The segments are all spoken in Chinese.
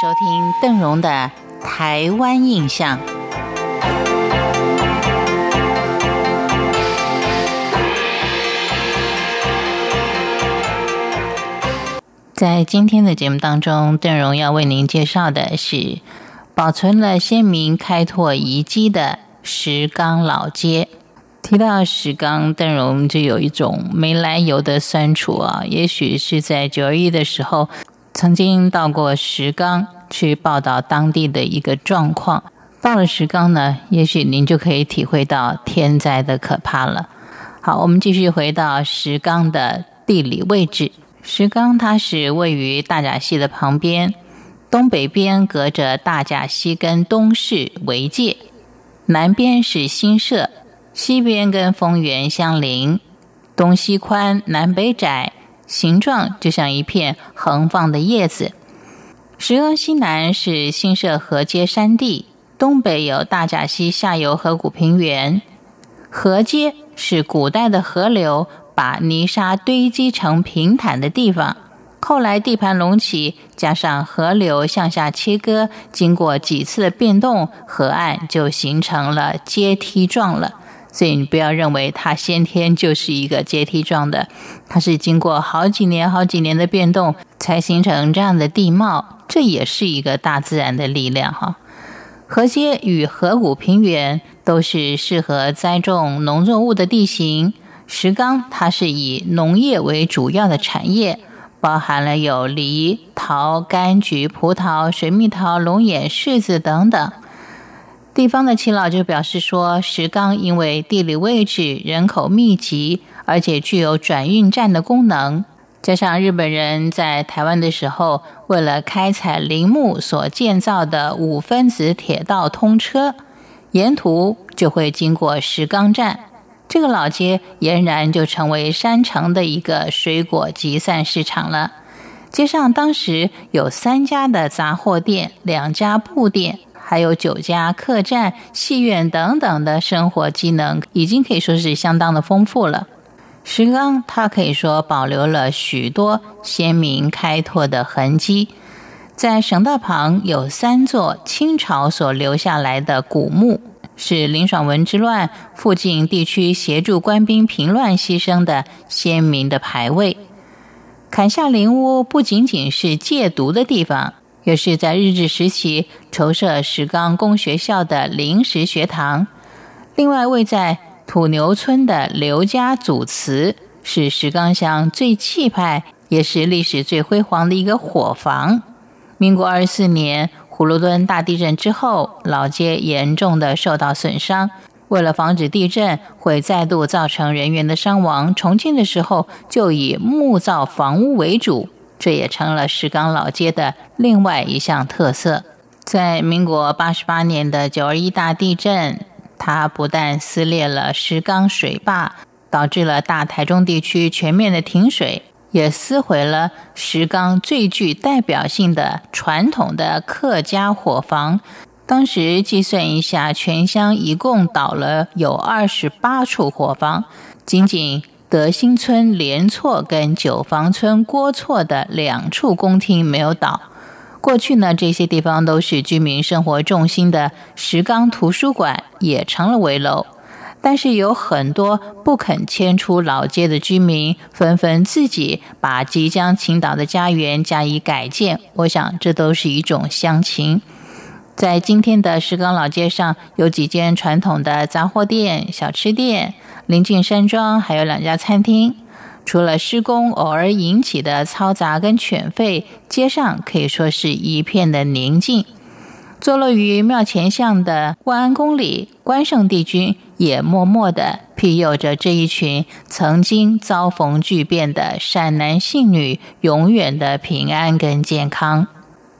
收听邓荣的《台湾印象》。在今天的节目当中，邓荣要为您介绍的是保存了先民开拓遗迹的石冈老街。提到石冈，邓荣就有一种没来由的酸楚啊！也许是在九二一的时候。曾经到过石冈去报道当地的一个状况，到了石冈呢，也许您就可以体会到天灾的可怕了。好，我们继续回到石冈的地理位置。石冈它是位于大甲溪的旁边，东北边隔着大甲溪跟东市为界，南边是新社，西边跟丰原相邻，东西宽，南北窄。形状就像一片横放的叶子。石冈西南是新社河街山地，东北有大甲溪下游河谷平原。河街是古代的河流把泥沙堆积成平坦的地方，后来地盘隆起，加上河流向下切割，经过几次的变动，河岸就形成了阶梯状了。所以你不要认为它先天就是一个阶梯状的，它是经过好几年、好几年的变动才形成这样的地貌，这也是一个大自然的力量哈。河街与河谷平原都是适合栽种农作物的地形，石冈它是以农业为主要的产业，包含了有梨、桃、柑橘、葡萄、水蜜桃、龙眼、柿子等等。地方的耆老就表示说，石冈因为地理位置、人口密集，而且具有转运站的功能，加上日本人在台湾的时候，为了开采林木所建造的五分子铁道通车，沿途就会经过石冈站，这个老街俨然就成为山城的一个水果集散市场了。街上当时有三家的杂货店，两家布店。还有酒家、客栈、戏院等等的生活机能，已经可以说是相当的丰富了。石冈它可以说保留了许多先民开拓的痕迹，在省道旁有三座清朝所留下来的古墓，是林爽文之乱附近地区协助官兵平乱牺牲的先民的牌位。砍下林屋不仅仅是戒毒的地方。也是在日治时期筹设石冈公学校的临时学堂。另外，位在土牛村的刘家祖祠是石冈乡最气派，也是历史最辉煌的一个火房。民国二十四年葫芦墩大地震之后，老街严重的受到损伤。为了防止地震会再度造成人员的伤亡，重建的时候就以木造房屋为主。这也成了石冈老街的另外一项特色。在民国八十八年的九二一大地震，它不但撕裂了石冈水坝，导致了大台中地区全面的停水，也撕毁了石冈最具代表性的传统的客家火房。当时计算一下，全乡一共倒了有二十八处火房，仅仅。德兴村连错跟九房村郭错的两处宫厅没有倒。过去呢，这些地方都是居民生活重心的石冈图书馆也成了危楼。但是有很多不肯迁出老街的居民，纷纷自己把即将倾倒的家园加以改建。我想，这都是一种乡情。在今天的石冈老街上，有几间传统的杂货店、小吃店，临近山庄，还有两家餐厅。除了施工偶尔引起的嘈杂跟犬吠，街上可以说是一片的宁静。坐落于庙前巷的万安宫里，关圣帝君也默默的庇佑着这一群曾经遭逢巨变的善男信女，永远的平安跟健康。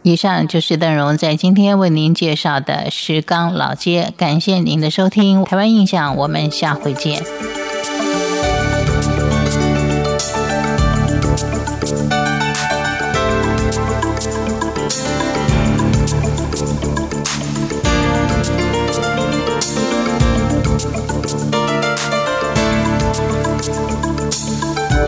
以上就是邓荣在今天为您介绍的石冈老街，感谢您的收听，台湾印象，我们下回见。